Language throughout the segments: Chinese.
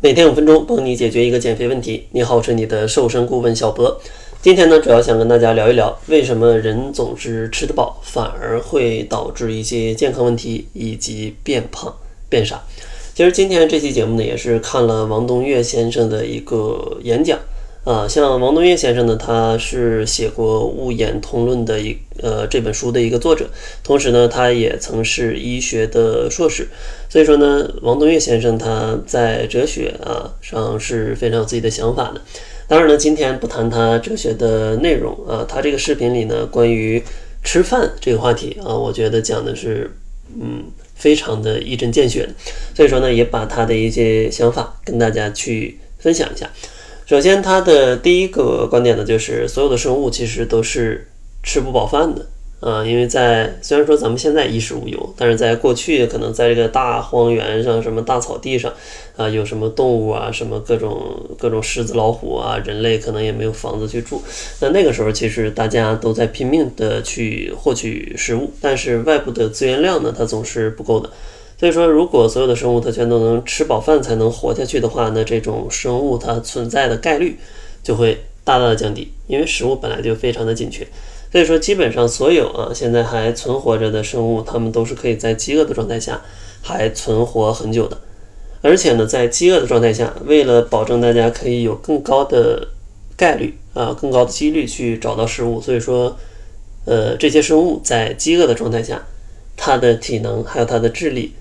每天五分钟，帮你解决一个减肥问题。你好，我是你的瘦身顾问小博。今天呢，主要想跟大家聊一聊，为什么人总是吃得饱，反而会导致一些健康问题以及变胖变傻。其实今天这期节目呢，也是看了王东岳先生的一个演讲。啊，像王东岳先生呢，他是写过《物演通论》的一呃这本书的一个作者，同时呢，他也曾是医学的硕士，所以说呢，王东岳先生他在哲学啊上是非常有自己的想法的。当然呢，今天不谈他哲学的内容啊，他这个视频里呢，关于吃饭这个话题啊，我觉得讲的是嗯非常的一针见血的，所以说呢，也把他的一些想法跟大家去分享一下。首先，他的第一个观点呢，就是所有的生物其实都是吃不饱饭的啊，因为在虽然说咱们现在衣食无忧，但是在过去可能在这个大荒原上、什么大草地上啊，有什么动物啊，什么各种各种狮子、老虎啊，人类可能也没有房子去住。那那个时候，其实大家都在拼命的去获取食物，但是外部的资源量呢，它总是不够的。所以说，如果所有的生物它全都能吃饱饭才能活下去的话，那这种生物它存在的概率就会大大的降低，因为食物本来就非常的紧缺。所以说，基本上所有啊现在还存活着的生物，它们都是可以在饥饿的状态下还存活很久的。而且呢，在饥饿的状态下，为了保证大家可以有更高的概率啊更高的几率去找到食物，所以说，呃，这些生物在饥饿的状态下，它的体能还有它的智力。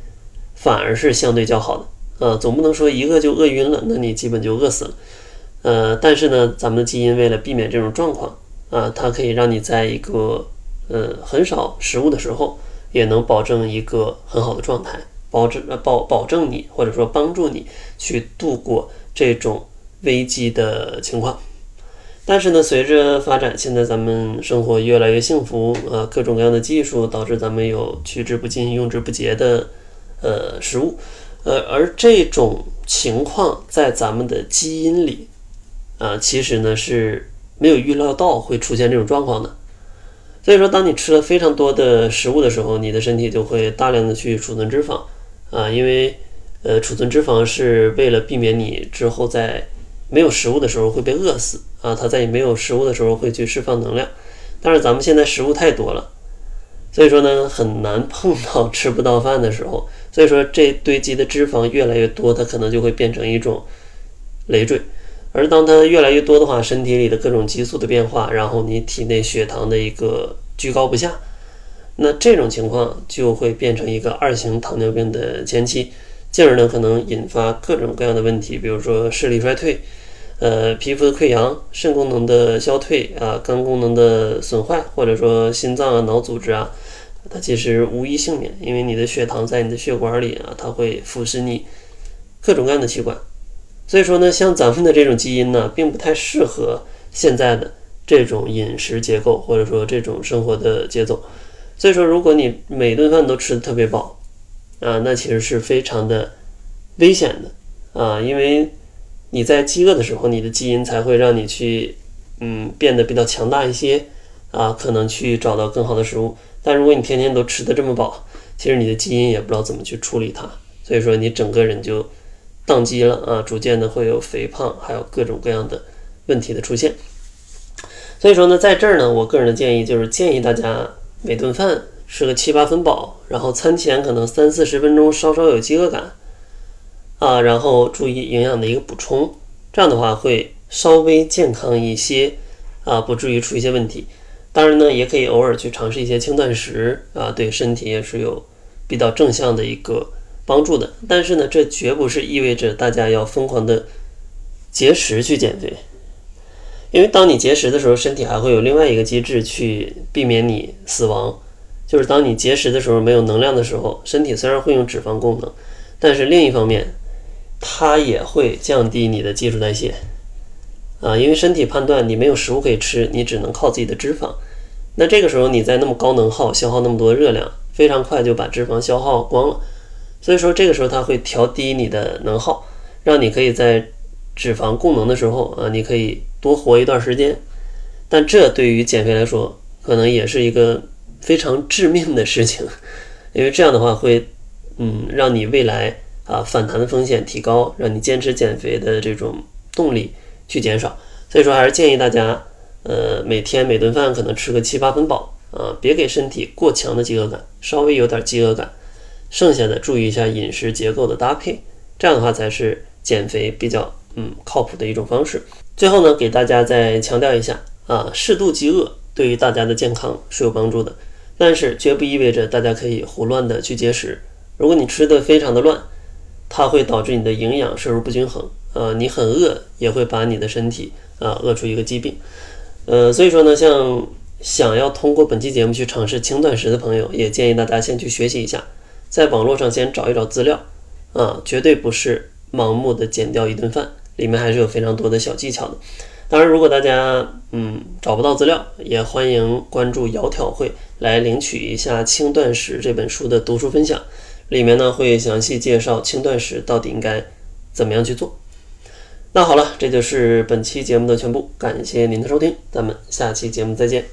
反而是相对较好的，呃，总不能说一个就饿晕了，那你基本就饿死了，呃，但是呢，咱们的基因为了避免这种状况，啊，它可以让你在一个呃很少食物的时候，也能保证一个很好的状态，保证保保证你或者说帮助你去度过这种危机的情况。但是呢，随着发展，现在咱们生活越来越幸福，啊，各种各样的技术导致咱们有取之不尽、用之不竭的。呃，食物，呃，而这种情况在咱们的基因里，啊，其实呢是没有预料到会出现这种状况的。所以说，当你吃了非常多的食物的时候，你的身体就会大量的去储存脂肪，啊，因为呃，储存脂肪是为了避免你之后在没有食物的时候会被饿死，啊，它在你没有食物的时候会去释放能量。但是咱们现在食物太多了。所以说呢，很难碰到吃不到饭的时候。所以说，这堆积的脂肪越来越多，它可能就会变成一种累赘。而当它越来越多的话，身体里的各种激素的变化，然后你体内血糖的一个居高不下，那这种情况就会变成一个二型糖尿病的前期，进而呢可能引发各种各样的问题，比如说视力衰退。呃，皮肤的溃疡、肾功能的消退啊，肝功能的损坏，或者说心脏啊、脑组织啊，它其实无一幸免，因为你的血糖在你的血管里啊，它会腐蚀你各种各样的器官。所以说呢，像咱们的这种基因呢，并不太适合现在的这种饮食结构，或者说这种生活的节奏。所以说，如果你每顿饭都吃的特别饱啊，那其实是非常的危险的啊，因为。你在饥饿的时候，你的基因才会让你去，嗯，变得比较强大一些，啊，可能去找到更好的食物。但如果你天天都吃的这么饱，其实你的基因也不知道怎么去处理它，所以说你整个人就宕机了啊，逐渐的会有肥胖，还有各种各样的问题的出现。所以说呢，在这儿呢，我个人的建议就是建议大家每顿饭吃个七八分饱，然后餐前可能三四十分钟稍稍有饥饿感。啊，然后注意营养的一个补充，这样的话会稍微健康一些，啊，不至于出一些问题。当然呢，也可以偶尔去尝试一些轻断食，啊，对身体也是有比较正向的一个帮助的。但是呢，这绝不是意味着大家要疯狂的节食去减肥，因为当你节食的时候，身体还会有另外一个机制去避免你死亡，就是当你节食的时候没有能量的时候，身体虽然会用脂肪功能，但是另一方面。它也会降低你的基础代谢，啊，因为身体判断你没有食物可以吃，你只能靠自己的脂肪。那这个时候你在那么高能耗消耗那么多热量，非常快就把脂肪消耗光了。所以说这个时候它会调低你的能耗，让你可以在脂肪供能的时候啊，你可以多活一段时间。但这对于减肥来说，可能也是一个非常致命的事情，因为这样的话会，嗯，让你未来。啊反弹的风险提高，让你坚持减肥的这种动力去减少。所以说，还是建议大家，呃，每天每顿饭可能吃个七八分饱啊，别给身体过强的饥饿感，稍微有点饥饿感，剩下的注意一下饮食结构的搭配，这样的话才是减肥比较嗯靠谱的一种方式。最后呢，给大家再强调一下啊，适度饥饿对于大家的健康是有帮助的，但是绝不意味着大家可以胡乱的去节食。如果你吃的非常的乱，它会导致你的营养摄入不均衡，呃，你很饿也会把你的身体。啊，饿出一个疾病，呃，所以说呢，像想要通过本期节目去尝试轻断食的朋友，也建议大家先去学习一下，在网络上先找一找资料，啊，绝对不是盲目的减掉一顿饭，里面还是有非常多的小技巧的。当然，如果大家嗯找不到资料，也欢迎关注窈窕会来领取一下《轻断食》这本书的读书分享，里面呢会详细介绍轻断食到底应该怎么样去做。那好了，这就是本期节目的全部，感谢您的收听，咱们下期节目再见。